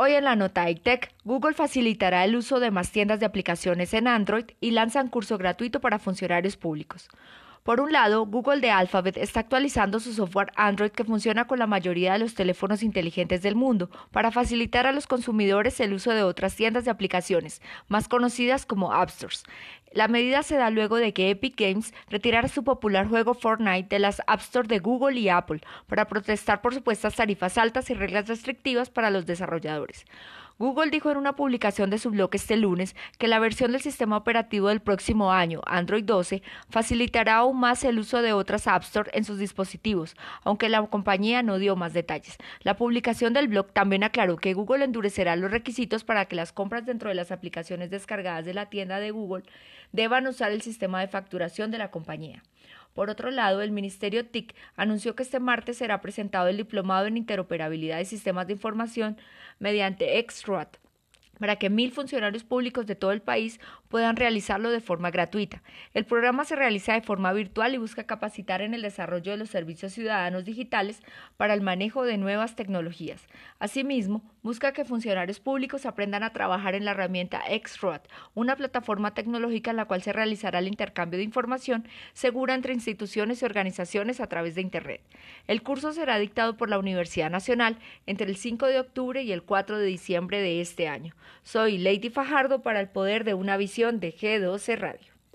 Hoy en la nota Tech, Google facilitará el uso de más tiendas de aplicaciones en Android y lanza un curso gratuito para funcionarios públicos. Por un lado, Google de Alphabet está actualizando su software Android que funciona con la mayoría de los teléfonos inteligentes del mundo para facilitar a los consumidores el uso de otras tiendas de aplicaciones, más conocidas como App Stores. La medida se da luego de que Epic Games retirara su popular juego Fortnite de las App Store de Google y Apple para protestar por supuestas tarifas altas y reglas restrictivas para los desarrolladores. Google dijo en una publicación de su blog este lunes que la versión del sistema operativo del próximo año, Android 12, facilitará aún más el uso de otras App Store en sus dispositivos, aunque la compañía no dio más detalles. La publicación del blog también aclaró que Google endurecerá los requisitos para que las compras dentro de las aplicaciones descargadas de la tienda de Google deban usar el sistema de facturación de la compañía. Por otro lado, el Ministerio TIC anunció que este martes será presentado el Diplomado en Interoperabilidad de Sistemas de Información mediante XROAT para que mil funcionarios públicos de todo el país puedan realizarlo de forma gratuita. El programa se realiza de forma virtual y busca capacitar en el desarrollo de los servicios ciudadanos digitales para el manejo de nuevas tecnologías. Asimismo, busca que funcionarios públicos aprendan a trabajar en la herramienta XROAD, una plataforma tecnológica en la cual se realizará el intercambio de información segura entre instituciones y organizaciones a través de Internet. El curso será dictado por la Universidad Nacional entre el 5 de octubre y el 4 de diciembre de este año. Soy Lady Fajardo para el poder de una visión de G12 Radio.